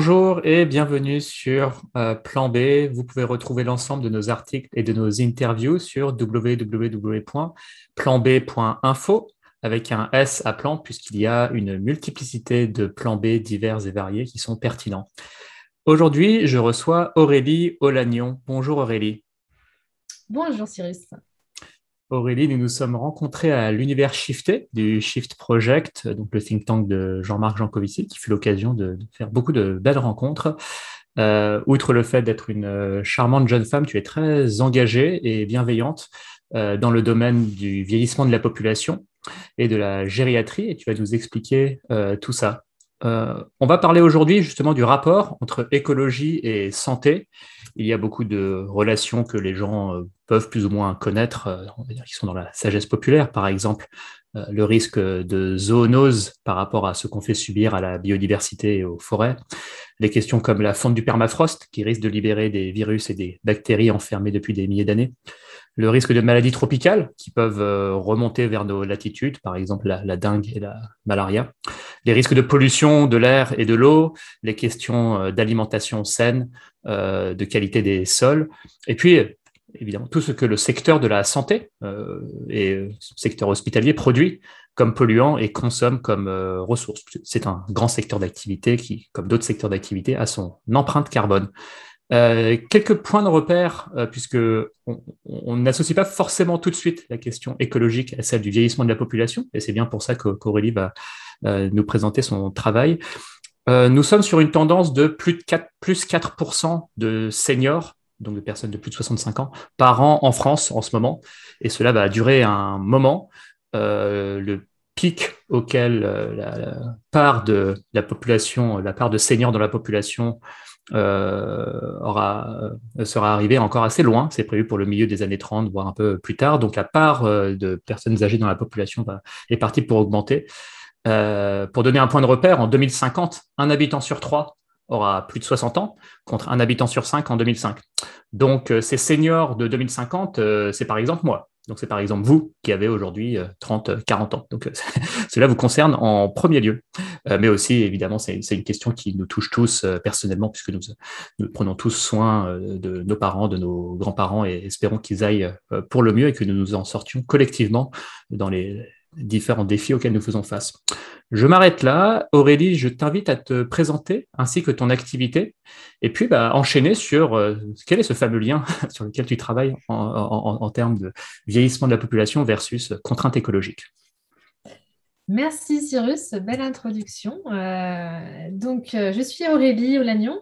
Bonjour et bienvenue sur euh, Plan B. Vous pouvez retrouver l'ensemble de nos articles et de nos interviews sur www.planb.info avec un S à plan puisqu'il y a une multiplicité de plans B divers et variés qui sont pertinents. Aujourd'hui, je reçois Aurélie Olagnon. Bonjour Aurélie. Bonjour Cyrus. Aurélie, nous nous sommes rencontrés à l'univers Shifté du Shift Project, donc le think tank de Jean-Marc Jancovici, qui fut l'occasion de, faire beaucoup de belles rencontres. Euh, outre le fait d'être une euh, charmante jeune femme, tu es très engagée et bienveillante euh, dans le domaine du vieillissement de la population et de la gériatrie, et tu vas nous expliquer tout ça. on va parler aujourd'hui justement du rapport entre écologie et santé. Il y a beaucoup de relations que les gens peuvent plus ou moins connaître, euh, qui sont dans la sagesse populaire, par exemple, euh, le risque de zoonose par rapport à ce qu'on fait subir à la biodiversité et aux forêts, les questions comme la fonte du permafrost qui risque de libérer des virus et des bactéries enfermées depuis des milliers d'années, le risque de maladies tropicales qui peuvent euh, remonter vers nos latitudes, par exemple la, dengue et la malaria, les risques de pollution de l'air et de l'eau, les questions d'alimentation saine, de qualité des sols, et puis évidemment tout ce que le secteur de la santé euh, et le secteur hospitalier produit comme polluant et consomme comme euh, ressource. C'est un grand secteur d'activité qui, comme d'autres secteurs d'activité, a son empreinte carbone. Euh, quelques points de repère, puisque on n'associe pas forcément tout de suite la question écologique à celle du vieillissement de la population, et c'est bien pour ça qu'Aurélie va nous présenter son travail. nous sommes sur une tendance de plus de 4, plus 4% de seniors donc de personnes de plus de 65 ans, par an en France en ce moment. Et cela va durer un moment. Euh, le pic auquel euh, la, part de la population, la part de seniors dans la population euh, aura, sera arrivé encore assez loin. C'est prévu pour le milieu des années 30, voire un peu plus tard. Donc la part de personnes âgées dans la population va, est partie pour augmenter. pour donner un point de repère, en 2050, un habitant sur trois aura plus de 60 ans, contre un habitant sur 5 en 2005. Donc, euh, ces seniors de 2050, euh, c'est par exemple moi. Donc, c'est par exemple vous qui avez aujourd'hui 30, euh, 40 ans. Donc, cela vous concerne en premier lieu. mais aussi, évidemment, c'est une question qui nous touche tous personnellement, puisque nous, prenons tous soin de nos parents, de nos grands-parents, et espérons qu'ils aillent pour le mieux et que nous nous en sortions collectivement dans les différents défis auxquels nous faisons face. Je m'arrête là. Aurélie, je t'invite à te présenter ainsi que ton activité et puis bah, enchaîner sur euh, quel est ce fameux lien sur lequel tu travailles en, termes de vieillissement de la population versus contrainte écologique. Merci Cyrus, belle introduction. Euh, donc, euh, je suis Aurélie Olagnon.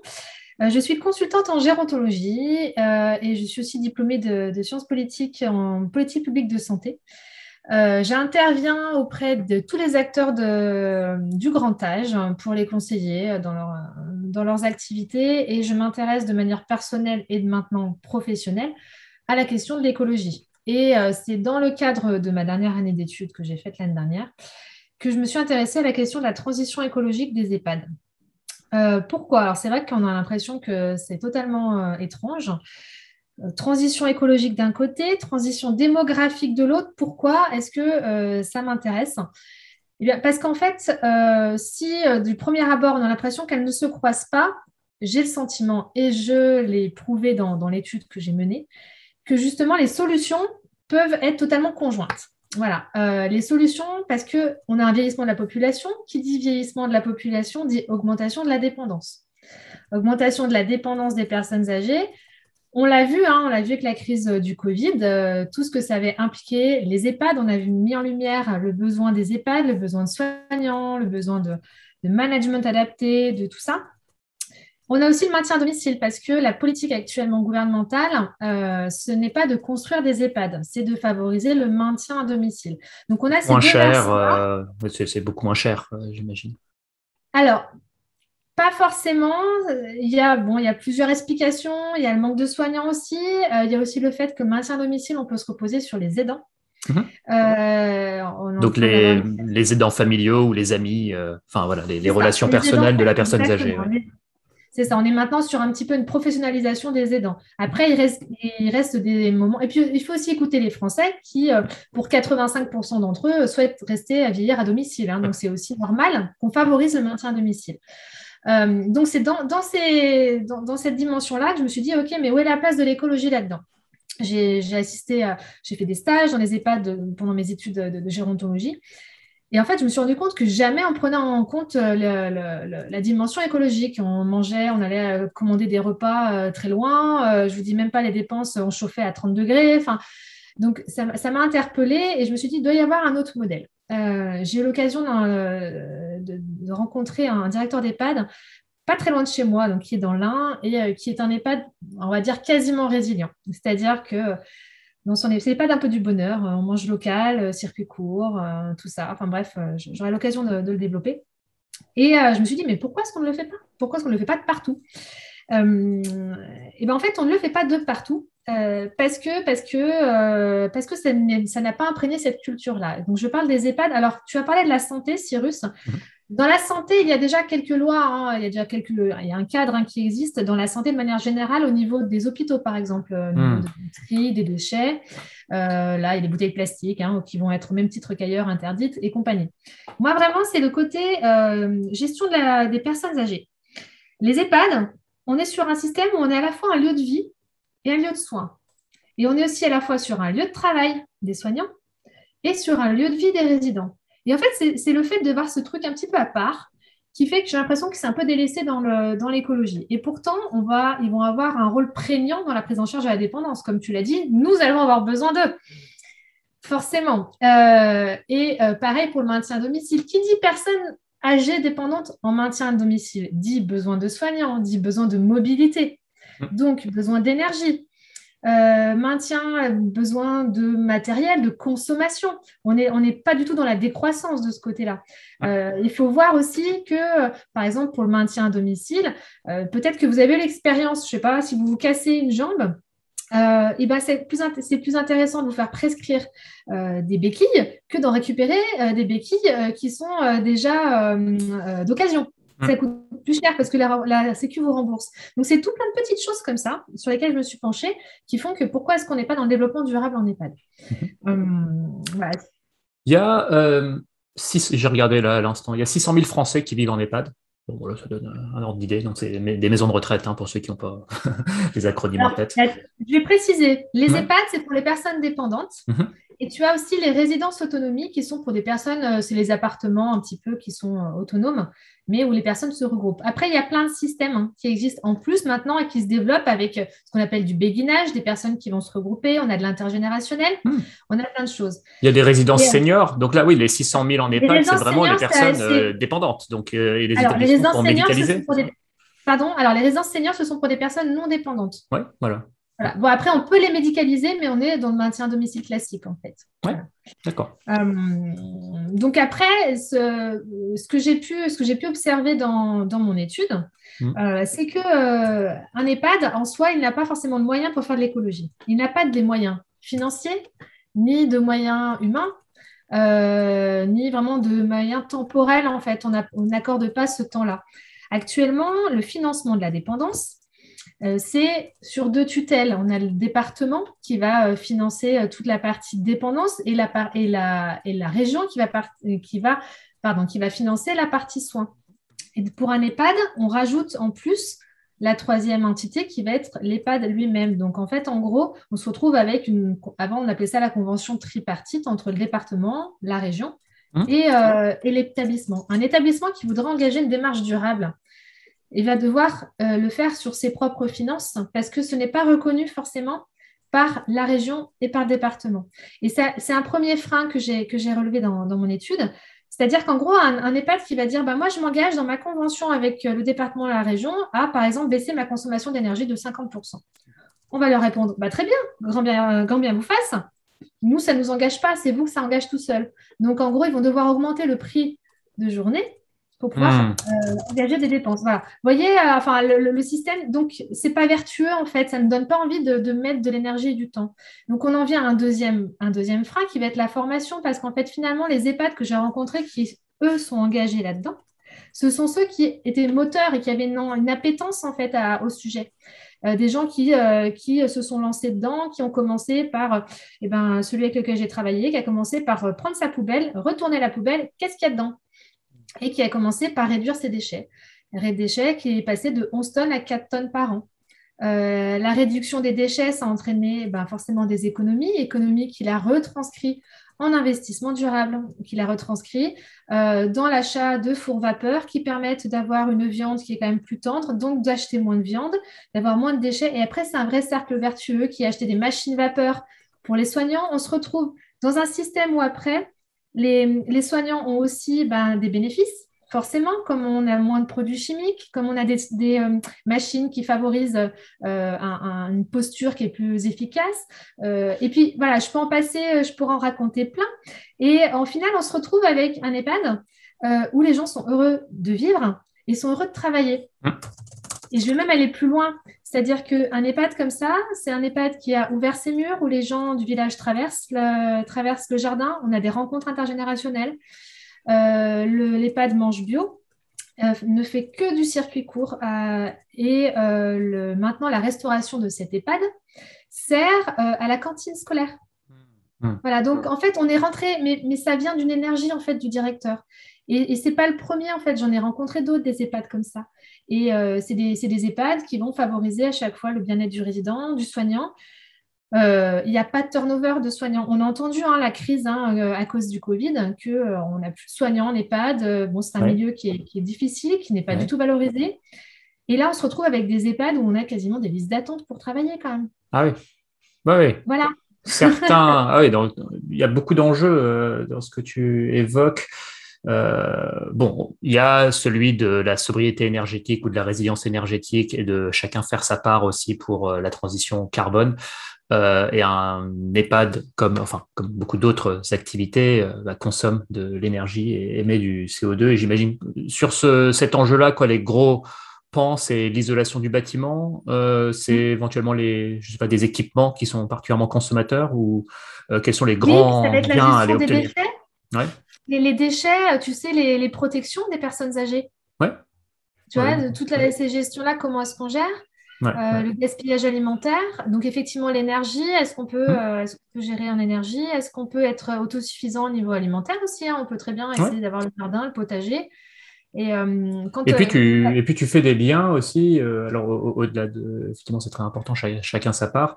je suis consultante en gérontologie et je suis aussi diplômée de sciences politiques en politique publique de santé. Euh, j'interviens auprès de tous les acteurs du grand âge pour les conseiller dans, leurs activités et je m'intéresse de manière personnelle et de maintenant professionnelle à la question de l'écologie. Et euh, c'est dans le cadre de ma dernière année d'études que j'ai faite l'année dernière que je me suis intéressée à la question de la transition écologique des EHPAD. Euh, pourquoi? Alors c'est vrai qu'on a l'impression que c'est totalement étrange. Euh, transition écologique d'un côté, transition démographique de l'autre. Pourquoi est-ce que euh, ça m'intéresse? Eh Parce qu'en fait, euh, si du premier abord, on a l'impression qu'elles ne se croisent pas, j'ai le sentiment, et je l'ai prouvé dans, l'étude que j'ai menée, que justement les solutions peuvent être totalement conjointes. Voilà, les solutions, parce qu'on a un vieillissement de la population, qui dit vieillissement de la population dit augmentation de la dépendance. Augmentation de la dépendance des personnes âgées, on l'a vu, hein, on l'a vu avec la crise euh, du Covid, euh, tout ce que ça avait impliqué les EHPAD. On a vu mis en lumière le besoin des EHPAD, le besoin de soignants, le besoin de, management adapté, de tout ça. On a aussi le maintien à domicile parce que la politique actuellement gouvernementale, euh, ce n'est pas de construire des EHPAD, c'est de favoriser le maintien à domicile. Donc on a ces moins cher, c'est beaucoup moins cher, j'imagine. Alors, pas forcément. Il y, a, bon, il y a plusieurs explications. Il y a le manque de soignants aussi. Euh, il y a aussi le fait que maintien à domicile, on peut se reposer sur les aidants. Mhm. Euh, Donc les, aidants familiaux ou les amis, euh, enfin voilà, les, relations personnelles de la personne âgée. C'est ça, on est maintenant sur un petit peu une professionnalisation des aidants. Après, il reste, il reste des moments. Et puis, il faut aussi écouter les Français qui, pour 85% d'entre eux, souhaitent rester à vieillir à domicile. Hein. Donc, c'est aussi normal qu'on favorise le maintien à domicile. Donc, c'est dans, cette dimension-là que je me suis dit, OK, mais où est la place de l'écologie là-dedans? J'ai assisté, j'ai fait des stages dans les EHPAD pendant mes études de gérontologie. Et en fait, je me suis rendu compte que jamais on prenait en compte euh, la dimension écologique. On mangeait, on allait euh, commander des repas euh, très loin. je vous dis même pas les dépenses, on chauffait à 30 degrés. Donc, ça m'a interpellée et je me suis dit, il doit y avoir un autre modèle. J'ai eu l'occasion de, rencontrer un directeur d'EHPAD, pas très loin de chez moi, donc qui est dans l'Ain et qui est un EHPAD, on va dire, quasiment résilient. C'est-à-dire que dans son c'est pas d'un peu du bonheur. Euh, on mange local, euh, circuit court, euh, tout ça. Enfin bref, j'aurai l'occasion de, le développer. Et je me suis dit, mais pourquoi est-ce qu'on ne le fait pas? Pourquoi est-ce qu'on ne le fait pas de partout? Et ben en fait, on ne le fait pas de partout parce que, parce que, parce que ça n'a pas imprégné cette culture-là. Donc, je parle des EHPAD. Alors, tu as parlé de la santé, Cyrus. Mhm. Dans la santé, il y a déjà quelques lois, hein. il y a déjà quelques, il y a un cadre hein, qui existe dans la santé de manière générale au niveau des hôpitaux, par exemple, au niveau hmm. des déchets. Euh, là, il y a des bouteilles plastiques hein, qui vont être au même titre qu'ailleurs interdites et compagnie. Moi, vraiment, c'est le côté euh, gestion des personnes âgées. Les EHPAD, on est sur un système où on est à la fois un lieu de vie et un lieu de soins. Et on est aussi à la fois sur un lieu de travail des soignants et sur un lieu de vie des résidents. Et en fait, c'est le fait de voir ce truc un petit peu à part qui fait que j'ai l'impression que c'est un peu délaissé dans l'écologie. Et pourtant, on va, ils vont avoir un rôle prégnant dans la prise en charge de la dépendance. Comme tu l'as dit, nous allons avoir besoin d'eux. Forcément. Euh, et euh, pareil pour le maintien à domicile. Qui dit personne âgée dépendante en maintien à domicile dit besoin de soignants, dit besoin de mobilité, mmh. donc besoin d'énergie. Euh, maintien, besoin de matériel, de consommation. On n'est on pas du tout dans la décroissance de ce côté-là. Euh, il faut voir aussi que, par exemple, pour le maintien à domicile, euh, peut-être que vous avez l'expérience, je ne sais pas, si vous vous cassez une jambe, et ben c'est plus, plus, intéressant de vous faire prescrire des béquilles que d'en récupérer des béquilles qui sont déjà d'occasion. Ça mm. coûte plus cher parce que la, Sécu vous rembourse. Donc, c'est tout plein de petites choses comme ça sur lesquelles je me suis penchée qui font que pourquoi est-ce qu'on n'est pas dans le développement durable en EHPAD? Mm-hmm. euh, Il y a, euh, j'ai regardé là à l'instant, il y a 600 000 Français qui vivent en EHPAD. Bon, voilà, ça donne un ordre d'idée. Donc, c'est des maisons de retraite hein, pour ceux qui n'ont pas les acronymes en tête. Je vais préciser les EHPAD, c'est pour les personnes dépendantes. Mm-hmm. Et tu as aussi les résidences autonomie qui sont pour des personnes, euh, c'est les appartements un petit peu qui sont euh, autonomes, mais où les personnes se regroupent. Après, il y a plein de systèmes hein, qui existent en plus maintenant et qui se développent avec euh, ce qu'on appelle du béguinage, des personnes qui vont se regrouper. On a de l'intergénérationnel, hmm. on a plein de choses. Il y a des résidences seniors. Donc là, oui, les 600 000 en EHPAD, c'est vraiment les personnes dépendantes. Donc, et les alors, les résidences seniors, pour des... Pardon, alors les résidences seniors, ce sont pour des personnes non dépendantes. Oui, voilà. Bon, après, on peut les médicaliser, mais on est dans le maintien à domicile classique, en fait. Oui, d'accord. Euh, donc après, ce, que j'ai pu, pu, observer dans, mon étude, mm. euh, c'est que euh, un EHPAD, en soi, il n'a pas forcément de moyens pour faire de l'écologie. Il n'a pas de moyens financiers, ni de moyens humains, ni vraiment de moyens temporels, en fait. On n'accorde pas ce temps-là. Actuellement, le financement de la dépendance, euh, c'est sur deux tutelles. On a le département qui va euh, financer euh, toute la partie dépendance et la, et la, et la région qui va, qui, va, pardon, qui va financer la partie soins. Et pour un EHPAD, on rajoute en plus la troisième entité qui va être l'EHPAD lui-même. Donc en fait, en gros, on se retrouve avec une... Avant, on appelait ça la convention tripartite entre le département, la région et, et l'établissement. Un établissement qui voudrait engager une démarche durable il va devoir euh, le faire sur ses propres finances parce que ce n'est pas reconnu forcément par la région et par le département. Et c'est un premier frein que j'ai relevé dans, mon étude. C'est-à-dire qu'en gros, un, EHPAD qui va dire bah, Moi, je m'engage dans ma convention avec euh, le département et la région à, par exemple, baisser ma consommation d'énergie de 50%. On va leur répondre bah, Très bien, grand bien, grand bien vous fasse. Nous, ça ne nous engage pas, c'est vous que ça engage tout seul. Donc, en gros, ils vont devoir augmenter le prix de journée pour pouvoir hmm. euh, engager des dépenses. Voilà. Vous voyez, euh, enfin, le, système, donc, c'est pas vertueux en fait, ça ne donne pas envie de, mettre de l'énergie et du temps. Donc, on en vient à un deuxième, un deuxième frein qui va être la formation, parce qu'en fait, finalement, les EHPAD que j'ai rencontrés qui, eux, sont engagés là-dedans, ce sont ceux qui étaient moteurs et qui avaient une, une appétence en fait au sujet. Euh, des gens qui, qui se sont lancés dedans, qui ont commencé par eh ben, celui avec lequel j'ai travaillé, qui a commencé par prendre sa poubelle, retourner la poubelle, qu'est-ce qu'il y a dedans? Et qui a commencé par réduire ses déchets. des déchets qui est passé de 11 tonnes à 4 tonnes par an. Euh, la réduction des déchets, ça a entraîné ben, forcément des économies, économies qu'il a retranscrit en investissement durable, qu'il a retranscrit euh, dans l'achat de fours vapeur qui permettent d'avoir une viande qui est quand même plus tendre, donc d'acheter moins de viande, d'avoir moins de déchets. Et après, c'est un vrai cercle vertueux qui a acheté des machines vapeur pour les soignants. On se retrouve dans un système où après, les, soignants ont aussi ben, des bénéfices forcément, comme on a moins de produits chimiques, comme on a des, euh, machines qui favorisent euh, une posture qui est plus efficace. Euh, et puis, voilà, je peux en passer, je pourrais en raconter plein. Et en final, on se retrouve avec un EHPAD où les gens sont heureux de vivre et sont heureux de travailler. Et je vais même aller plus loin. C'est-à-dire qu'un EHPAD comme ça, c'est un EHPAD qui a ouvert ses murs, où les gens du village traversent traversent le jardin. On a des rencontres intergénérationnelles. Euh, L'EHPAD mange bio, euh, ne fait que du circuit court euh, et maintenant la restauration de cet EHPAD sert à la cantine scolaire. Hmm. Voilà, donc en fait, on est rentré, mais, ça vient d'une énergie en fait du directeur. Et, et ce n'est pas le premier en fait, j'en ai rencontré d'autres des EHPAD comme ça. Et c'est des, des, EHPAD qui vont favoriser à chaque fois le bien-être du résident, du soignant, euh, il n'y a pas de turnover de soignants. On a entendu hein, la crise hein, euh, à cause du Covid, qu'on euh, n'a plus de soignants en EHPAD. bon, c'est un milieu qui est, difficile, qui n'est pas du tout valorisé. Et là, on se retrouve avec des EHPAD où on a quasiment des listes d'attente pour travailler quand même. Ah oui. oui. Voilà. Certains, ah oui, il y a beaucoup d'enjeux dans ce que tu évoques. Bon, il y a celui de la sobriété énergétique ou de la résilience énergétique et de chacun faire sa part aussi pour la transition carbone. Euh, et un EHPAD, comme, enfin, comme beaucoup d'autres activités, euh, bah, consomme de l'énergie et émet du CO2. Et j'imagine sur ce, cet enjeu-là, quoi, les gros pans, c'est l'isolation du bâtiment, euh, c'est mm. éventuellement les, je sais pas, des équipements qui sont particulièrement consommateurs ou quels sont les grands biens à aller obtenir? ouais. Les, les, déchets, tu sais, les, les, protections des personnes âgées. Ouais. Tu vois, de toute la, ces gestions-là, comment est-ce qu'on gère euh, le gaspillage alimentaire. Donc, effectivement, l'énergie, est-ce qu'on peut, mmh. euh, peut, gérer en énergie Est-ce qu'on peut être autosuffisant au niveau alimentaire aussi hein? On peut très bien essayer d'avoir le jardin, le potager. Et, euh, quand, et, puis tu, et puis tu fais des liens aussi, alors au-delà de, effectivement c'est très important, chacun sa part,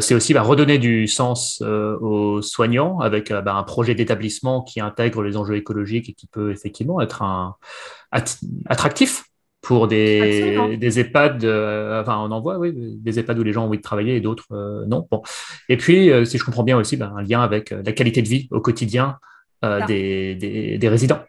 c'est aussi bah, redonner du sens aux soignants avec bah, un projet d'établissement qui intègre les enjeux écologiques et qui peut effectivement être un, attractif pour des, des EHPAD, euh, enfin on en voit, oui, des EHPAD où les gens ont envie de travailler et d'autres euh, non. Bon. Et puis, euh, si je comprends bien aussi, ben, un lien avec la qualité de vie au quotidien des, des, des, résidents.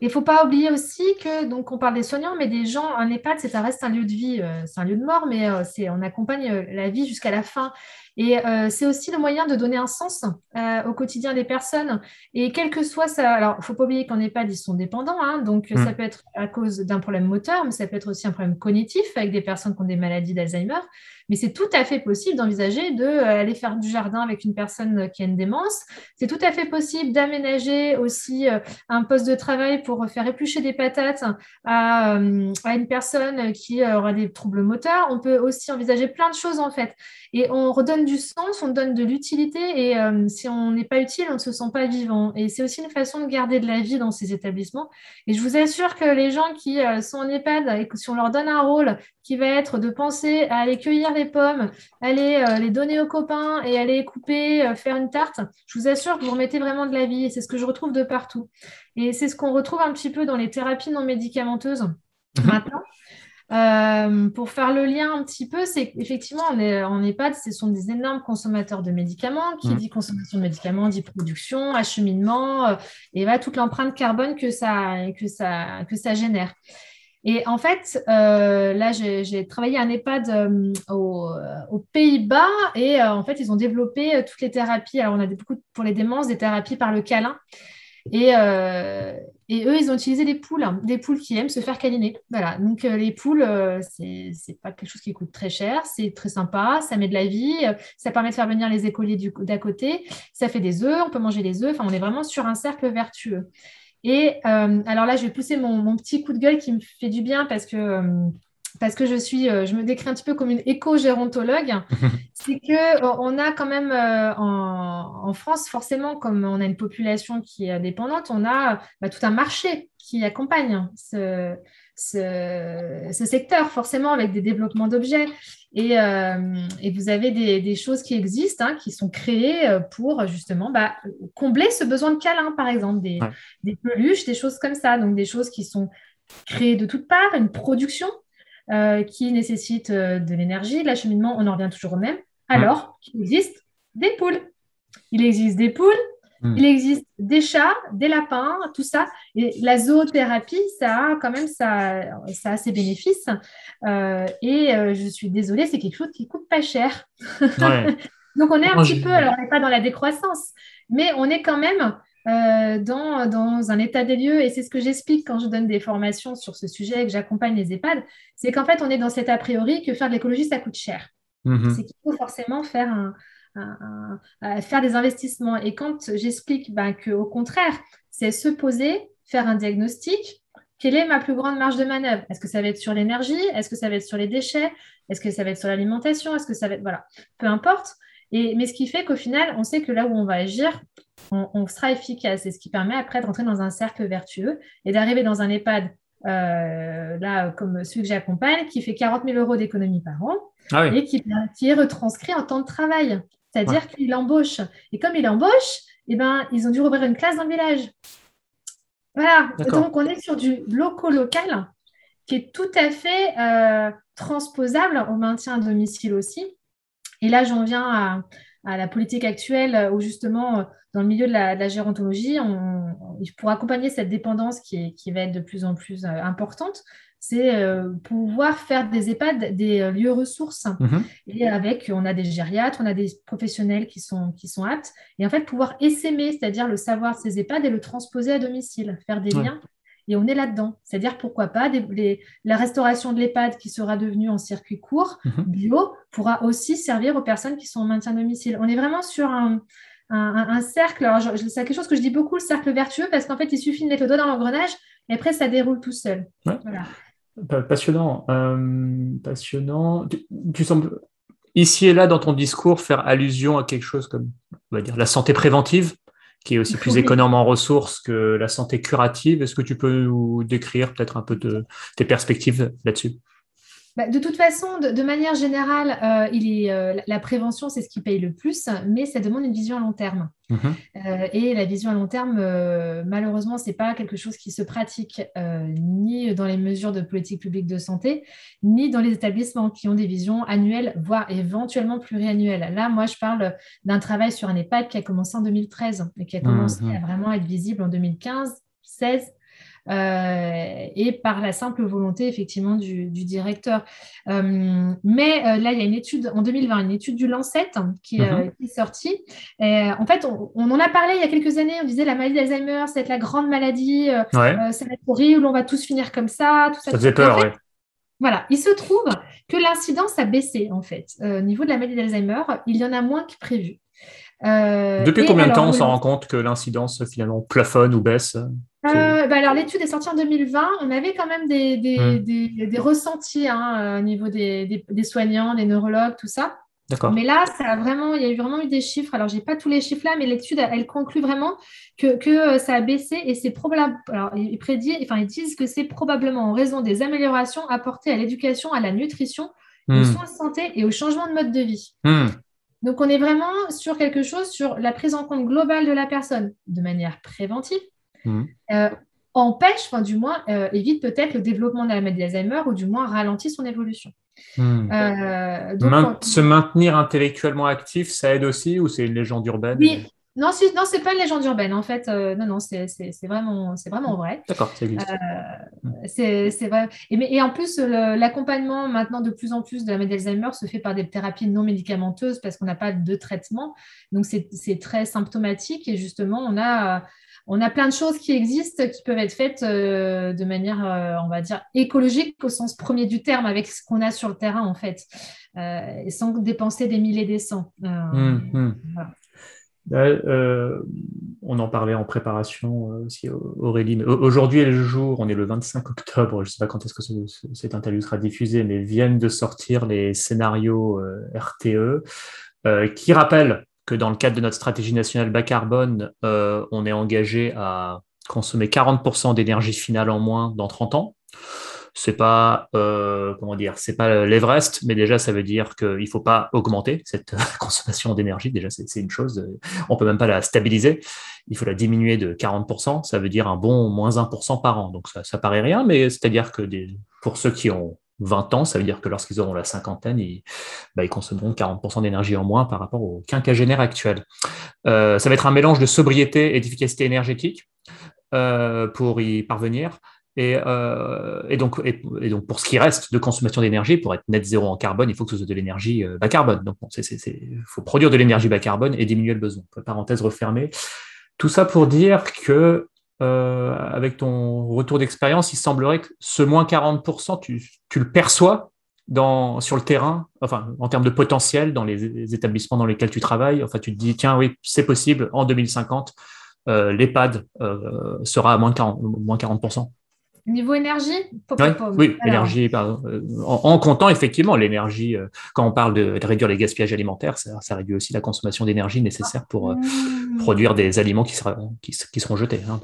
Il ne faut pas oublier aussi que, donc on parle des soignants, mais des gens, un EHPAD, ça reste un lieu de vie, c'est un lieu de mort, mais c'est on accompagne la vie jusqu'à la fin. Et euh, c'est aussi le moyen de donner un sens euh, au quotidien des personnes. Et quel que soit ça, alors il ne faut pas oublier qu'en EHPAD, ils sont dépendants. Hein, donc mm. ça peut être à cause d'un problème moteur, mais ça peut être aussi un problème cognitif avec des personnes qui ont des maladies d'Alzheimer. Mais c'est tout à fait possible d'envisager d'aller euh, faire du jardin avec une personne qui a une démence. C'est tout à fait possible d'aménager aussi un poste de travail pour faire éplucher des patates à une personne qui aura des troubles moteurs. On peut aussi envisager plein de choses en fait. Et on redonne du sens, on donne de l'utilité et euh, si on n'est pas utile, on ne se sent pas vivant. Et c'est aussi une façon de garder de la vie dans ces établissements. Et je vous assure que les gens qui euh, sont en EHPAD et que si on leur donne un rôle qui va être de penser à aller cueillir les pommes, aller euh, les donner aux copains et aller couper, faire une tarte, je vous assure que vous remettez vraiment de la vie et c'est ce que je retrouve de partout. Et c'est ce qu'on retrouve un petit peu dans les thérapies non médicamenteuses mhm. maintenant. Euh, pour faire le lien un petit peu, c'est effectivement, on est en EHPAD, ce sont des énormes consommateurs de médicaments. Qui mm. dit consommation de médicaments dit production, acheminement, euh, et va toute l'empreinte carbone que ça, que, ça, que ça génère. Et en fait, euh, là, j'ai travaillé à un EHPAD aux, Pays-Bas et en fait, ils ont développé toutes les thérapies. Alors, on a beaucoup pour les démences, des thérapies par le câlin. Et, et, eux, ils ont utilisé des poules, hein, des poules qui aiment se faire câliner. Voilà. Donc, euh, les poules, euh, c'est pas quelque chose qui coûte très cher, c'est très sympa, ça met de la vie, ça permet de faire venir les écoliers d'à côté, ça fait des œufs, on peut manger des œufs. Enfin, on est vraiment sur un cercle vertueux. Et alors là, je vais pousser mon, mon, petit coup de gueule qui me fait du bien parce que parce que je suis, euh, je me décris un petit peu comme une éco-gérontologue, c'est que euh, on a quand même euh, en, France, forcément, comme on a une population qui est indépendante, on a bah, tout un marché qui accompagnent ce, ce, secteur, forcément avec des développements d'objets. Et, euh, et, vous avez des, des choses qui existent, hein, qui sont créées pour justement bah, combler ce besoin de câlin, par exemple, des, des, peluches, des choses comme ça. Donc des choses qui sont créées de toutes parts, une production euh, qui nécessite de l'énergie, de l'acheminement, on en revient toujours au même. Alors qu'il existe des poules. Il existe des poules Hmm. Il existe des chats, des lapins, tout ça. Et la zoothérapie, ça a quand même ça, ça a ses bénéfices. Euh, et euh, je suis désolée, c'est quelque chose qui coûte pas cher. Donc on est un petit peu, alors on n'est pas dans la décroissance, mais on est quand même euh, dans, dans, un état des lieux, et c'est ce que j'explique quand je donne des formations sur ce sujet et que j'accompagne les EHPAD, c'est qu'en fait, on est dans cet a priori que faire de l'écologie, ça coûte cher. Mm-hmm. C'est qu'il faut forcément faire un, à, faire des investissements. Et quand j'explique ben, qu'au contraire, c'est se poser, faire un diagnostic, quelle est ma plus grande marge de manœuvre? Est-ce que ça va être sur l'énergie? Est-ce que ça va être sur les déchets? Est-ce que ça va être sur l'alimentation? Est-ce que ça va être... Voilà, peu importe. Et, mais ce qui fait qu'au final, on sait que là où on va agir, on, sera efficace. Et ce qui permet après de rentrer dans un cercle vertueux et d'arriver dans un EHPAD, euh, là, comme celui que j'accompagne, qui fait 40 000 euros d'économie par an ah et qui, qui, est retranscrit en temps de travail. C'est-à-dire qu'il embauche. Et comme il embauche, eh ben, ils ont dû rouvrir une classe dans le village. Voilà. Donc, on est sur du loco-local qui est tout à fait euh, transposable au maintien à domicile aussi. Et là, j'en viens à, la politique actuelle où justement, dans le milieu de la, gérontologie, on, pour accompagner cette dépendance qui, qui, va être de plus en plus euh, importante, c'est euh, pouvoir faire des EHPAD des euh, lieux ressources. Mhm. Et avec, on a des gériatres, on a des professionnels qui sont, qui sont aptes. Et en fait, pouvoir essaimer, c'est-à-dire le savoir de ces EHPAD et le transposer à domicile, faire des liens. Et on est là-dedans. C'est-à-dire, pourquoi pas, la restauration de l'EHPAD qui sera devenue en circuit court, mhm. bio, pourra aussi servir aux personnes qui sont en maintien à domicile. On est vraiment sur un, un, cercle. Alors, c'est quelque chose que je dis beaucoup, le cercle vertueux, parce qu'en fait, il suffit de mettre le doigt dans l'engrenage et après, ça déroule tout seul. Voilà. Passionnant. Euh, passionnant. Tu, sembles, ici et là, dans ton discours, faire allusion à quelque chose comme, on va dire, la santé préventive, qui est aussi plus économe en ressources que la santé curative. Est-ce que tu peux nous décrire peut-être un peu de, tes perspectives là-dessus? Bah, de toute façon, de, manière générale, euh, il est, euh, la prévention, c'est ce qui paye le plus, mais ça demande une vision à long terme. Mhm. Euh, et la vision à long terme, malheureusement, ce n'est pas quelque chose qui se pratique ni dans les mesures de politique publique de santé, ni dans les établissements qui ont des visions annuelles, voire éventuellement pluriannuelles. Là, moi, je parle d'un travail sur un EHPAD qui a commencé en 2013 et qui a commencé mhm. à vraiment être visible en 2015, 16 euh, et par la simple volonté effectivement du, directeur. Euh, mais euh, là, il y a une étude en 2020, une étude du Lancet qui, mhm. est sortie. en fait, on, en a parlé il y a quelques années. On disait la maladie d'Alzheimer, c'est la grande maladie, ouais. ça va être horrible, on va tous finir comme ça. Tout ça, ça faisait peur, oui. Voilà, il se trouve que l'incidence a baissé en fait. au niveau de la maladie d'Alzheimer, il y en a moins que prévu. Depuis combien de temps on s'en rend compte que l'incidence finalement plafonne ou baisse? Euh, bah alors, l'étude est sortie en 2020. On avait quand même des, des, hmm. des, ressentis hein, euh, au niveau des, soignants, des neurologues, tout ça. D'accord. Mais là, ça a vraiment, il y a eu vraiment eu des chiffres. Alors, j'ai pas tous les chiffres là, mais l'étude, elle conclut vraiment que, que euh, ça a baissé et c'est probable. Alors, ils prédisent, enfin, ils disent que c'est probablement en raison des améliorations apportées à l'éducation, à la nutrition, aux hmm. soins de santé et au changement de mode de vie. Hmm. Donc, on est vraiment sur quelque chose sur la prise en compte globale de la personne de manière préventive, Mhm. Euh, empêche, enfin du moins euh, évite peut-être le développement de la maladie d'Alzheimer ou du moins ralentit son évolution. Mhm. Euh, se maintenir intellectuellement actif, ça aide aussi ou c'est une légende urbaine? Oui, non, ce non, c'est pas une légende urbaine. En fait, non, non, c'est vraiment, c'est vraiment vrai. D'accord, ça existe. c'est vrai. Et, et, en plus, l'accompagnement maintenant de plus en plus de la maladie d'Alzheimer se fait par des thérapies non médicamenteuses parce qu'on n'a pas de traitement. Donc, c'est très symptomatique et justement, on a on a plein de choses qui existent qui peuvent être faites euh, de manière, euh, on va dire, écologique au sens premier du terme, avec ce qu'on a sur le terrain, en fait, euh, et sans dépenser des milliers des cents. Hum, hum. on en parlait en préparation aussi, Aurélie. Aujourd'hui est le jour, on est le 25 octobre, je ne sais pas quand est-ce que cette interview sera diffusée, mais viennent de sortir les scénarios RTE qui rappellent que dans le cadre de notre stratégie nationale bas carbone, euh, on est engagé à consommer 40% d'énergie finale en moins dans 30 ans. C'est pas, euh, comment dire, c'est pas l'Everest, mais déjà, ça veut dire qu'il faut pas augmenter cette consommation d'énergie. Déjà, c'est une chose. On peut même pas la stabiliser. Il faut la diminuer de 40%. Ça veut dire un bon moins 1% par an. Donc, ça, ça paraît rien, mais c'est-à-dire que des, pour ceux qui ont 20 ans, ça veut dire que lorsqu'ils auront la cinquantaine, ils, bah, consommeront 40% d'énergie en moins par rapport au quinquagénaire actuel. Euh, ça va être un mélange de sobriété et d'efficacité énergétique euh, pour y parvenir. Et, euh, et, donc, pour ce qui reste de consommation d'énergie, pour être net zéro en carbone, il faut que ce soit de l'énergie bas carbone. Donc, il faut produire de l'énergie bas carbone et diminuer le besoin. Parenthèse refermée. Tout ça pour dire que euh, avec ton retour d'expérience, il semblerait que ce moins 40%, tu, tu le perçois dans, sur le terrain, enfin, en termes de potentiel dans les établissements dans lesquels tu travailles. Enfin, tu te dis, tiens, oui, c'est possible, en 2050, euh, l'EHPAD euh, sera à moins de 40%. Moins 40%. Niveau énergie Oui, énergie, euh, En, comptant effectivement l'énergie, euh, quand on parle de, réduire les gaspillages alimentaires, ça, réduit aussi la consommation d'énergie nécessaire pour euh, mmh. produire des aliments qui, sera, qui, seront jetés. Hein,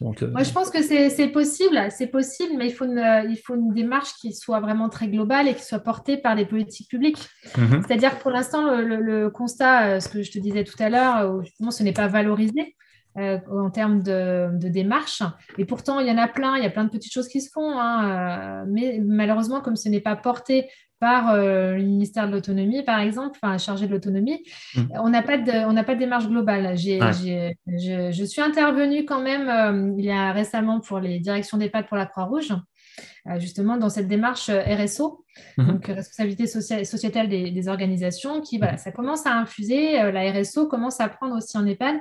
Donc, Moi, je pense que c'est possible, c'est possible, mais il faut, une, il faut une démarche qui soit vraiment très globale et qui soit portée par les politiques publiques. Mmh C'est-à-dire que pour l'instant, le, constat, ce que je te disais tout à l'heure, ce n'est pas valorisé. Euh, en termes de, démarche. Et pourtant, il y en a plein, il y a plein de petites choses qui se font, hein, euh, mais malheureusement, comme ce n'est pas porté par euh, le ministère de l'autonomie, par exemple, enfin chargé de l'autonomie, mmh. on n'a pas, de, pas de démarche globale. je, suis intervenue quand même il y a récemment pour les directions d'EHPAD pour la Croix-Rouge. justement dans cette démarche RSO, mmh. donc responsabilité sociétale des, des, organisations, qui voilà, mmh. ça commence à infuser, la RSO commence à prendre aussi en EHPAD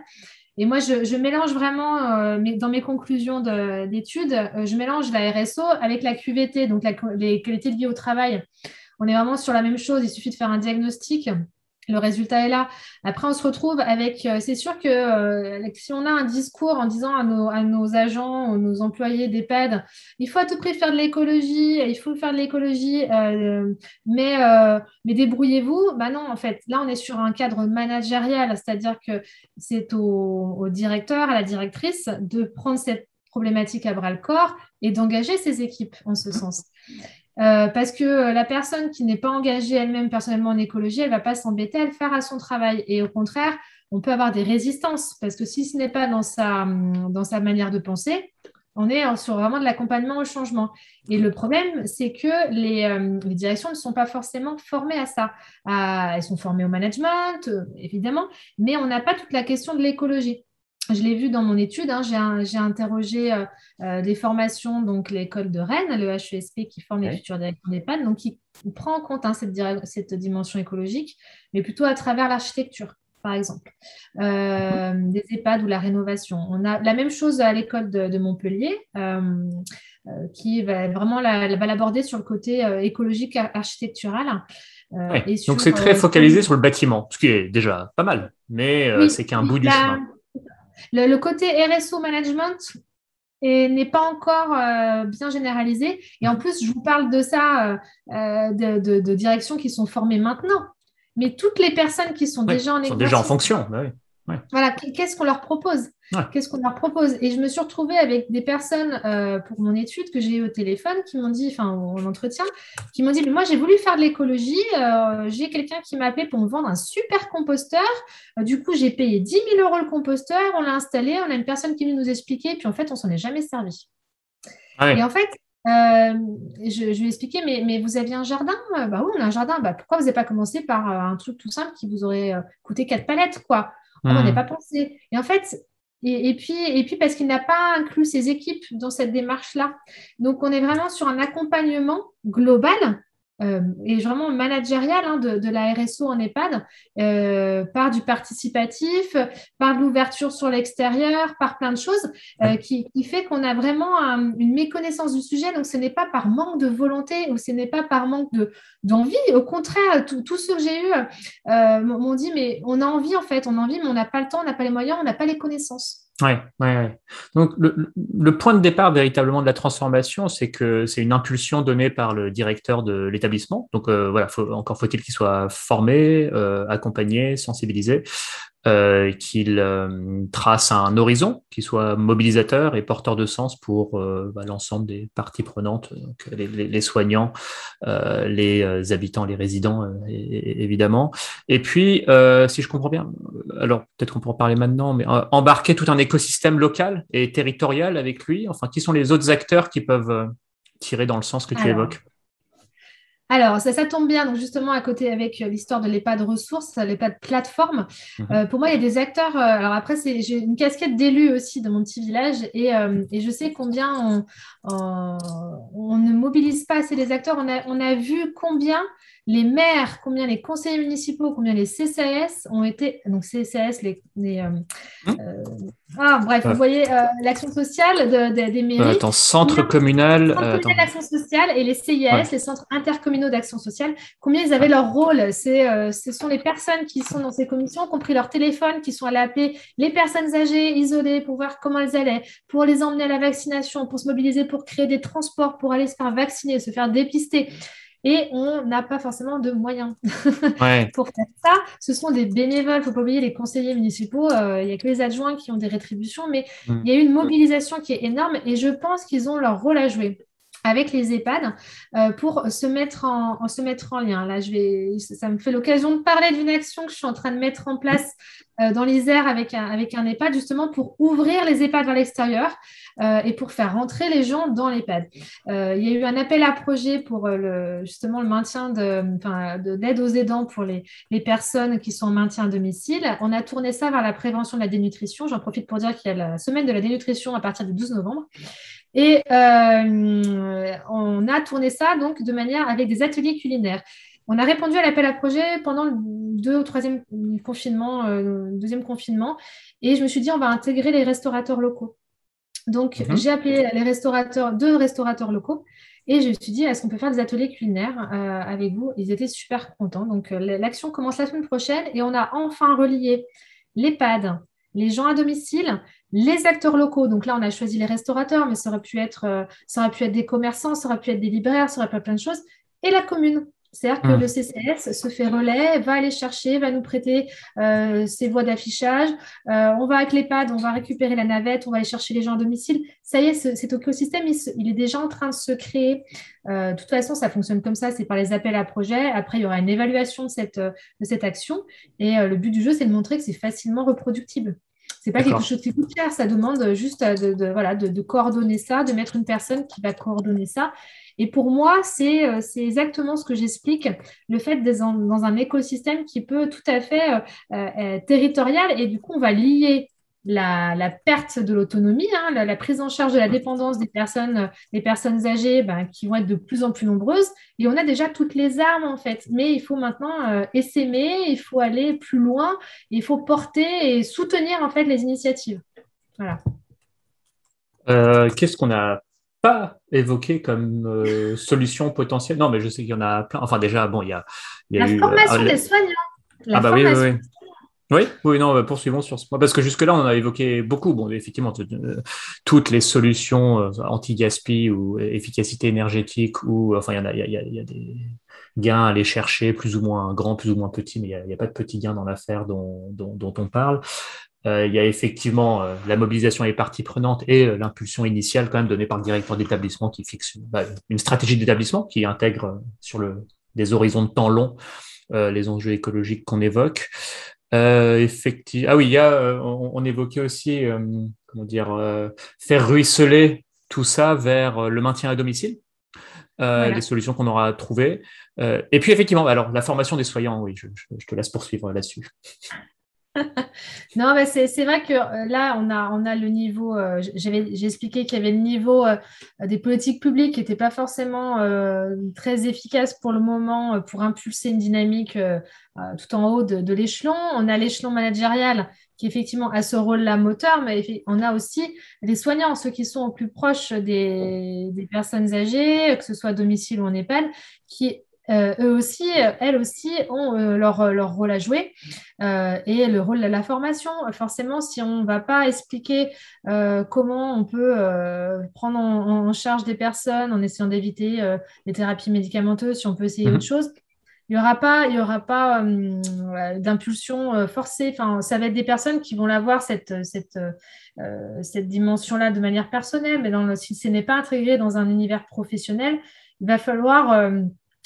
et moi, je, mélange vraiment, euh, dans mes conclusions d'études, euh, je mélange la RSO avec la QVT, donc les qualités de vie au travail. On est vraiment sur la même chose, il suffit de faire un diagnostic le résultat est là. Après, on se retrouve avec. Euh, c'est sûr que euh, si on a un discours en disant à nos, à nos agents, nos employés d'EHPAD, il faut à tout prix faire de l'écologie, il faut faire de l'écologie, euh, mais, mais débrouillez-vous. Bah non, en fait, là, on est sur un cadre managérial, c'est-à-dire que c'est au, au directeur, à la directrice de prendre cette problématique à bras le corps et d'engager ses équipes en ce sens. Euh, parce que euh, la personne qui n'est pas engagée elle-même personnellement en écologie, elle ne va pas s'embêter à le faire à son travail. Et au contraire, on peut avoir des résistances, parce que si ce n'est pas dans sa, hum, manière de penser, on est sur vraiment de l'accompagnement au changement. Et le problème, c'est que les, euh, les, directions ne sont pas forcément formées à ça. elles sont formées au management, évidemment, mais on n'a pas toute la question de l'écologie je l'ai vu dans mon étude, hein, j'ai interrogé euh, euh, des formations, donc l'école de Rennes, le HESP qui forme les futurs directeurs d'EHPAD, donc qui prend en compte hein, cette, cette, dimension écologique, mais plutôt à travers l'architecture, par exemple, euh, des EHPAD ou la rénovation. On a la même chose à l'école de, Montpellier, qui va vraiment l'aborder sur le côté écologique architectural. donc c'est très focalisé sur le bâtiment, ce qui est déjà pas mal, mais c'est qu'un bout du chemin. Le, côté RSO management n'est pas encore euh, bien généralisé. Et en plus, je vous parle de ça, euh, euh, de, directions qui sont formées maintenant. Mais toutes les personnes qui sont déjà en sont déjà en fonction. Bah voilà, qu'est-ce qu'on leur propose? Qu'est-ce qu'on leur propose? Et je me suis retrouvée avec des personnes euh, pour mon étude que j'ai eu au téléphone qui m'ont dit, enfin en entretien, qui m'ont dit, moi j'ai voulu faire de l'écologie, euh, j'ai quelqu'un qui m'a appelé pour me vendre un super composteur, euh, du coup j'ai payé 10 000 euros le composteur, on l'a installé, on a une personne qui vient nous expliquer, puis en fait on s'en est jamais servi. Et en fait, je, lui ai expliqué, mais, mais, vous aviez un jardin? Bah oui, on a un jardin. Bah, pourquoi vous n'avez pas commencé par un truc tout simple qui vous aurait coûté quatre palettes quoi? On n'a hmm. pas pensé. Et en fait, et, puis, et puis parce qu'il n'a pas inclus ses équipes dans cette démarche-là. Donc, on est vraiment sur un accompagnement global euh, et vraiment managérial hein, de, la RSO en EHPAD, euh, par du participatif, par de l'ouverture sur l'extérieur, par plein de choses, euh, qui, fait qu'on a vraiment une méconnaissance du sujet. Donc, ce n'est pas par manque de volonté ou ce n'est pas par manque d'envie. Au contraire, tous ceux que j'ai eus m'ont dit, mais on a envie en fait, on a envie, mais on n'a pas le temps, on n'a pas les moyens, on n'a pas les connaissances. Ouais, ouais, Donc le, point de départ véritablement de la transformation, c'est que c'est une impulsion donnée par le directeur de l'établissement. Donc euh, voilà, encore faut-il qu'il soit formé, euh, accompagné, sensibilisé. Euh, qu'il euh, trace un horizon qui soit mobilisateur et porteur de sens pour euh, bah, l'ensemble des parties prenantes, donc les, les, soignants, les habitants, les résidents, évidemment. Et puis, si je comprends bien, alors peut-être qu'on pourra en parler maintenant, mais embarquer tout un écosystème local et territorial avec lui. Enfin, qui sont les autres acteurs qui peuvent tirer dans le sens que tu évoques? Alors, ça, ça, tombe bien, donc justement à côté avec euh, l'histoire de l'EHPAD ressources, l'EHPAD plateforme. Mhm. Euh, pour moi, il y a des acteurs. Euh, alors après, j'ai une casquette d'élu aussi dans mon petit village et, et je sais combien on, on, ne mobilise pas assez les acteurs. On a, on a vu combien les maires, combien les conseillers municipaux, combien les CCAS ont été, donc CCAS, les, hum. ah bref, vous voyez l'action sociale des mairies. attends, centre communal. D'action sociale et les CIAS, les centres intercommunaux d'action sociale, combien ils avaient leur rôle? C'est, euh, ce sont les personnes qui sont dans ces commissions, qui ont pris leur téléphone, qui sont allées appeler les personnes âgées, isolées, pour voir comment elles allaient, pour les emmener à la vaccination, pour se mobiliser, pour créer des transports, pour aller se faire vacciner, se faire dépister. Et on n'a pas forcément de moyens pour faire ça. Ce sont des bénévoles, il ne faut pas oublier les conseillers municipaux. Euh, il n'y a que les adjoints qui ont des rétributions, mais mm. il y a eu une mobilisation qui est énorme et je pense qu'ils ont leur rôle à jouer avec les EHPAD euh, pour se mettre en, lien. Là, ça me fait l'occasion de parler d'une action que je suis en train de mettre en place euh, dans l'Isère avec un, EHPAD, justement pour ouvrir les EHPAD vers l'extérieur euh, et pour faire rentrer les gens dans l'EHPAD. il y a eu un appel à projet pour justement le maintien de l'aide aux aidants pour les, les personnes qui sont en maintien à domicile. On a tourné ça vers la prévention de la dénutrition. J'en profite pour dire qu'il y a la semaine de la dénutrition à partir du 12 novembre. Et euh, on a tourné ça donc de manière avec des ateliers culinaires. On a répondu à l'appel à projet pendant le deux ou troisième confinement, euh, deuxième confinement, et je me suis dit on va intégrer les restaurateurs locaux. Donc mhm. j'ai appelé les restaurateurs, deux restaurateurs locaux, et je me suis dit est-ce qu'on peut faire des ateliers culinaires euh, avec vous? Ils étaient super contents. Donc l'action commence la semaine prochaine, et on a enfin relié l'EHPAD, les gens à domicile, les acteurs locaux. Donc là, on a choisi les restaurateurs, mais ça aurait pu être, euh, ça aurait pu être des commerçants, ça aurait pu être des libraires, ça aurait pu être plein de choses. Et la commune. C'est-à-dire que hmm. le CCS se fait relais, va aller chercher, va nous prêter euh, ses voies d'affichage. Euh, on va avec l'EHPAD, on va récupérer la navette, on va aller chercher les gens à domicile. Ça y est, cet écosystème, il, est déjà en train de se créer. de toute façon, ça fonctionne comme ça, c'est par les appels à projets. Après, il y aura une évaluation de cette, de cette action. Et le but du jeu, c'est de montrer que c'est facilement reproductible. C'est pas quelque chose qui coûte cher, ça demande juste de, voilà, de, coordonner ça, de mettre une personne qui va coordonner ça. Et pour moi, c'est euh, exactement ce que j'explique, le fait d'être dans, un écosystème qui peut tout à fait euh, euh, territorial et du coup, on va lier la, perte de l'autonomie, hein, la, prise en charge de la dépendance des personnes, des personnes âgées ben, qui vont être de plus en plus nombreuses. Et on a déjà toutes les armes en fait, mais il faut maintenant euh, essaimer, il faut aller plus loin, il faut porter et soutenir en fait les initiatives. Voilà. Qu'est-ce qu'on n'a pas évoqué comme euh, solution potentielle Non, mais je sais qu'il y en a plein. Enfin, déjà, bon, il y a. la formation des soignants. ah, bah oui, oui, oui. Oui, oui, non, bah, poursuivons sur ce point. Parce que jusque-là, on en a évoqué beaucoup. Bon, effectivement, euh, toutes les solutions euh, anti-gaspi ou efficacité énergétique, ou enfin, il y, en a, il, y a, des gains à aller chercher, plus ou moins grands, plus ou moins petits, mais il n'y a, pas de petits gains dans l'affaire dont, dont, on parle. Euh, il y a effectivement la mobilisation des parties prenantes et l'impulsion initiale quand même donnée par le directeur d'établissement qui fixe bah, une stratégie d'établissement qui intègre sur le, des horizons de temps longs les enjeux écologiques qu'on évoque. Euh, effectivement. Ah oui, il y a, euh, on, évoquait aussi, euh, comment dire, faire ruisseler tout ça vers le maintien à domicile, les solutions qu'on aura trouvées. et puis effectivement, alors la formation des soignants, oui, je te laisse poursuivre là-dessus. non, mais c'est vrai que euh, là, on a, on a le niveau, euh, j'ai expliqué qu'il y avait le niveau euh, des politiques publiques qui n'était pas forcément très efficace pour le moment pour impulser une dynamique tout en haut de, l'échelon. On a l'échelon managérial qui effectivement a ce rôle-là moteur, mais on a aussi les soignants, ceux qui sont au plus proches des, des personnes âgées, que ce soit à domicile ou en EHPAD, qui euh, eux aussi, elles aussi ont euh, leur, leur, rôle à jouer euh, et le rôle de la formation. Forcément, si on ne va pas expliquer comment on peut prendre en, charge des personnes en essayant d'éviter les thérapies médicamenteuses, si on peut essayer mhm. autre chose, Il n'y aura pas, il y aura pas euh, d'impulsion euh, forcée. Enfin, ça va être des personnes qui vont l'avoir, cette, cette, euh, cette dimension-là, de manière personnelle. Mais dans si ce n'est pas intégré dans un univers professionnel, il va falloir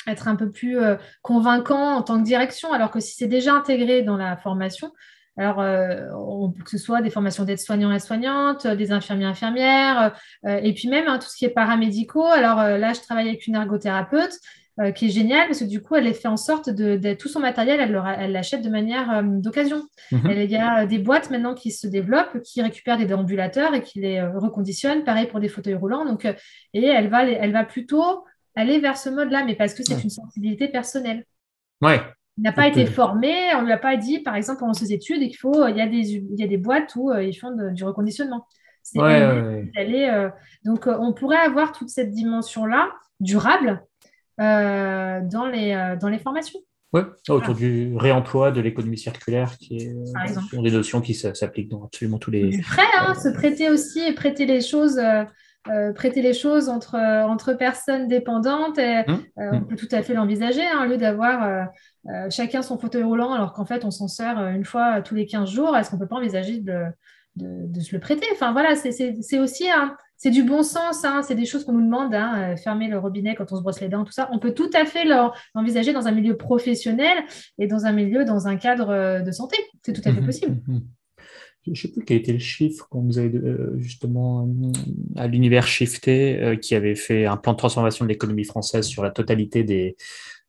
être un peu plus convaincant en tant que direction. Alors que si c'est déjà intégré dans la formation, alors, que ce soit des formations d'aides-soignants et soignantes, des infirmiers infirmières, et puis même hein, tout ce qui est paramédicaux. Alors là, je travaille avec une ergothérapeute. Euh, qui est génial parce que du coup, elle fait en sorte de, tout son matériel, elle l'achète de manière euh, d'occasion. Mhm. Il y a des boîtes maintenant qui se développent, qui récupèrent des déambulateurs et qui les euh, reconditionnent. Pareil pour des fauteuils roulants. Donc, et elle va, elle va plutôt aller vers ce mode-là, mais parce que c'est une sensibilité personnelle. Ouais. Il n'a pas été formé, on ne lui a pas dit, par exemple, pendant ses études, qu'il faut, il y a des, il y a des boîtes où ils font du reconditionnement. Ouais, donc, on pourrait avoir toute cette dimension-là, durable, euh, dans, les, euh, dans les formations. Oui, autour du réemploi, de l'économie circulaire, qui est, sont des notions qui s'appliquent dans absolument tous les. Du prêt, hein, se prêter aussi et prêter les choses. Euh, prêter les choses entre, entre personnes dépendantes, et, mmh. on peut tout à fait l'envisager, hein, au lieu d'avoir chacun son fauteuil roulant alors qu'en fait on s'en sert une fois tous les 15 jours, est-ce qu'on ne peut pas envisager de, de, de, se le prêter? Enfin voilà, c'est aussi c'est du bon sens, hein, c'est des choses qu'on nous demande, hein, euh, fermer le robinet quand on se brosse les dents, tout ça. On peut tout à fait l'envisager dans un milieu professionnel et dans un milieu, dans un cadre euh, de santé. C'est tout à fait mhm. possible. Je ne sais plus quel était le chiffre qu'on nous avait euh, justement à l'univers Shifté qui avait fait un plan de transformation de l'économie française sur la totalité des,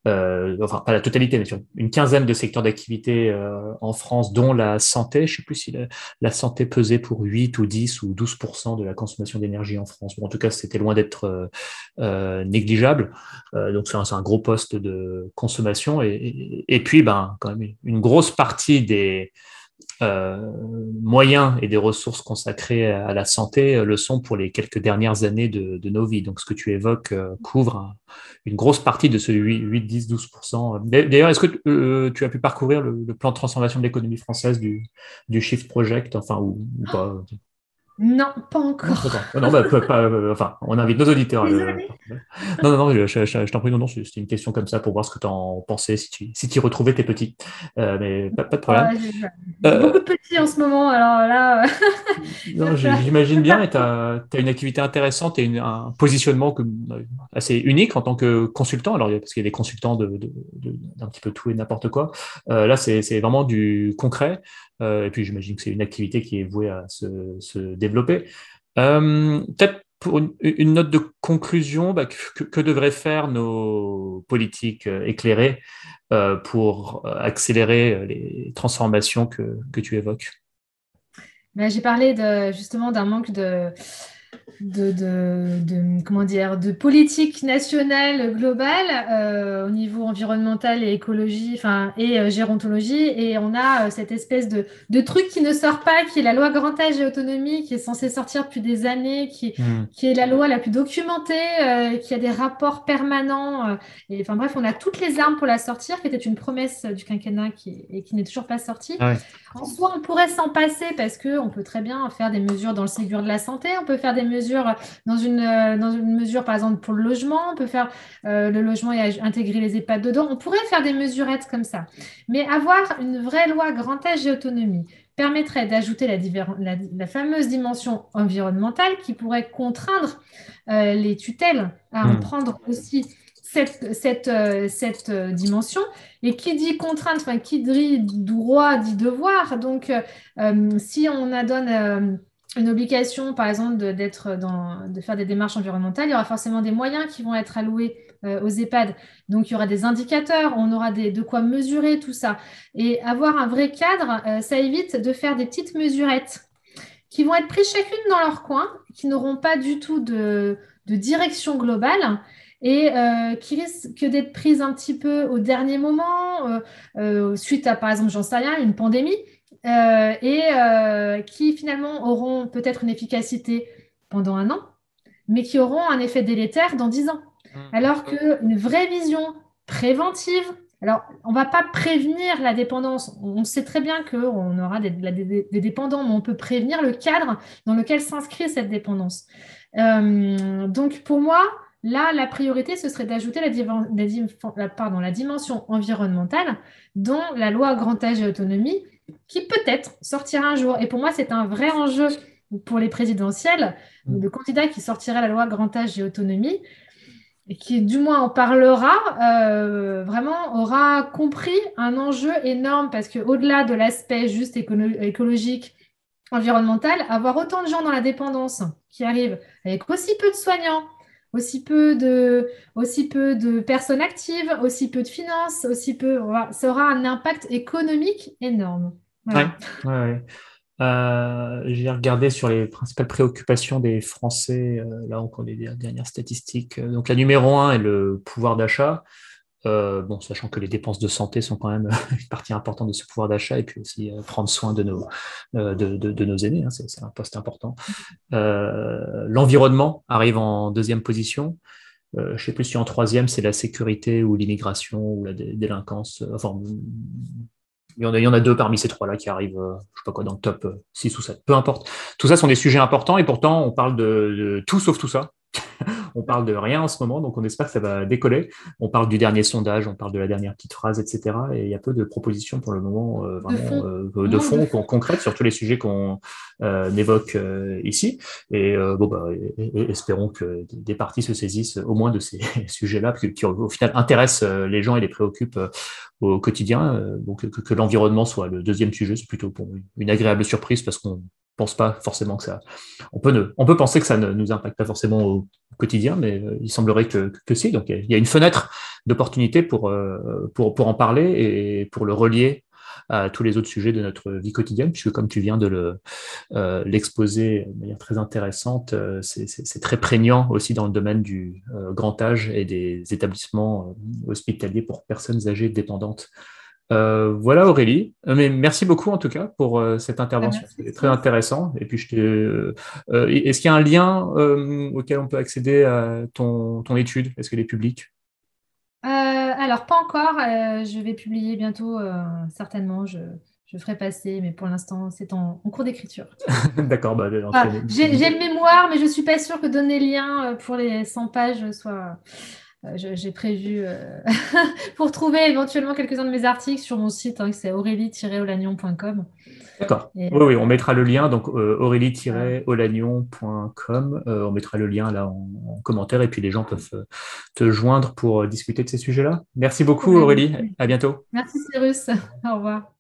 euh, enfin pas la totalité, mais sur une quinzaine de secteurs d'activité euh, en France, dont la santé. Je ne sais plus si la, santé pesait pour 8 ou 10 ou 12% de la consommation d'énergie en France. Bon, en tout cas, c'était loin d'être euh, négligeable. donc c'est un, gros poste de consommation. Et, et, puis, ben, quand même, une grosse partie des euh, moyens et des ressources consacrées à la santé euh, le sont pour les quelques dernières années de, nos vies. Donc, ce que tu évoques euh, couvre une grosse partie de ce 8, 8 10, 12 D'ailleurs, est-ce que tu as pu parcourir le, plan de transformation de l'économie française du, du Shift Project, enfin, ou, pas non, pas encore. Non, bah, euh, enfin, on invite nos auditeurs. Non, non, non, je, je, t'en prie, non, non, c'était une question comme ça pour voir ce que tu en pensais, si tu, si tu retrouvais tes petits. Euh, mais pas, de problème. Euh, beaucoup de petits en ce moment, alors là. non, j'imagine bien, et tu as, une activité intéressante et un positionnement assez unique en tant que consultant. Alors, parce qu'il y a des consultants d'un de, de, petit peu tout et n'importe quoi. là, c'est vraiment du concret. Euh, et puis j'imagine que c'est une activité qui est vouée à se, développer. Euh, peut-être pour une, note de conclusion, bah, que, devraient faire nos politiques euh, éclairées pour accélérer les transformations que, tu évoques? Bah, J'ai parlé de, justement d'un manque de, de, comment dire, de politique nationale globale euh, au niveau environnemental et écologie, enfin, et euh, gérontologie. Et on a euh, cette espèce de, de, truc qui ne sort pas, qui est la loi grand âge et autonomie, qui est censée sortir depuis des années, qui, hmm. qui est la loi la plus documentée, qui a des rapports permanents. et enfin bref, on a toutes les armes pour la sortir, qui était une promesse du quinquennat qui, et qui n'est toujours pas sortie. Ah en soi, on pourrait s'en passer parce qu'on peut très bien faire des mesures dans le Ségur de la santé, on peut faire des mesures dans une, euh, dans une mesure, par exemple, pour le logement, on peut faire euh, le logement et intégrer les EHPAD dedans, on pourrait faire des mesurettes comme ça. Mais avoir une vraie loi grand âge et autonomie permettrait d'ajouter la, la, fameuse dimension environnementale qui pourrait contraindre euh, les tutelles à en hmm. prendre aussi cette, cette, cette dimension. Et qui dit contrainte, enfin, qui dit droit dit devoir. Donc, si on adonne une obligation, par exemple, de, d'être dans, de faire des démarches environnementales, il y aura forcément des moyens qui vont être alloués euh, aux EHPAD. Donc, il y aura des indicateurs, on aura de quoi mesurer tout ça. Et avoir un vrai cadre, euh, ça évite de faire des petites mesurettes qui vont être prises chacune dans leur coin, qui n'auront pas du tout de, de direction globale et euh, qui risquent d'être prises un petit peu au dernier moment, suite à, par exemple, j'en sais rien, une pandémie. Euh, et euh, qui finalement auront peut-être une efficacité pendant un an, mais qui auront un effet délétère dans dix ans. Mmh. Alors qu'une vraie vision préventive, alors on ne va pas prévenir la dépendance, on sait très bien qu'on aura des, dépendants, mais on peut prévenir le cadre dans lequel s'inscrit cette dépendance. Euh, donc pour moi, là, la priorité, ce serait d'ajouter la, la dimension environnementale dont la loi grand âge et autonomie, qui peut-être sortira un jour. Et pour moi, c'est un vrai enjeu pour les présidentielles, mm. de candidat qui sortira la loi grand âge et autonomie, et qui du moins en parlera, euh, vraiment aura compris un enjeu énorme parce qu'au-delà de l'aspect juste écologique, environnemental, avoir autant de gens dans la dépendance qui arrivent avec aussi peu de soignants, aussi peu de, aussi peu de personnes actives, aussi peu de finances, aussi peu, ça aura un impact économique énorme. Oui, euh, j'ai regardé sur les principales préoccupations des Français, euh, là encore les dernières statistiques. Donc la numéro un est le pouvoir d'achat. Euh, bon, sachant que les dépenses de santé sont quand même une partie importante de ce pouvoir d'achat, et puis aussi prendre soin de nos, de, de, nos aînés, hein, c'est un poste important. L'environnement arrive en deuxième position. je ne sais plus si en troisième, c'est la sécurité ou l'immigration ou la délinquance. Enfin, il y, en a, deux parmi ces trois-là qui arrivent, euh, je sais pas quoi, dans le top 6 euh, ou 7, peu importe. Tout ça sont des sujets importants et pourtant on parle de tout sauf tout ça. on parle de rien en ce moment, donc on espère que ça va décoller. On parle du dernier sondage, on parle de la dernière petite phrase, etc. Et il y a peu de propositions pour le moment euh, vraiment de fond, euh, concrètes sur tous les sujets qu'on euh, évoque ici. Et bon, bah, espérons que des partis se saisissent au moins de ces sujets-là, qui au final intéressent les gens et les préoccupent au quotidien. donc que, que l'environnement soit le deuxième sujet, c'est plutôt pour une agréable surprise parce qu'on pense pas forcément que ça. On peut, on peut penser que ça ne nous impacte pas forcément au quotidien, mais euh, il semblerait que, que si. Donc il y a une fenêtre d'opportunité pour, euh, pour, pour en parler et pour le relier à tous les autres sujets de notre vie quotidienne, puisque comme tu viens de le, euh, l'exposer de manière très intéressante, c'est, très prégnant aussi dans le domaine du grand âge et des établissements hospitaliers pour personnes âgées dépendantes. Euh, voilà Aurélie, euh, mais merci beaucoup en tout cas pour euh, cette intervention, c'était très intéressant. Et puis, je est-ce qu'il y a un lien auquel on peut accéder à ton, ton étude? Est-ce qu'elle est publique? Alors pas encore. je vais publier bientôt, certainement. Je, je, ferai passer, mais pour l'instant, c'est en, cours d'écriture. D'accord. Bah, j'ai, le mémoire, mais je ne suis pas sûre que donner lien pour les 100 pages soit j'ai prévu euh, pour trouver éventuellement quelques-uns de mes articles sur mon site, hein, c'est aurélie-olagnon.com. D'accord. Oui, oui, on mettra le lien, donc euh, aurélie-olagnon.com. on mettra le lien là en, commentaire et puis les gens peuvent te joindre pour discuter de ces sujets-là. Merci beaucoup, Aurélie. À bientôt. Merci, Cyrus. Au revoir.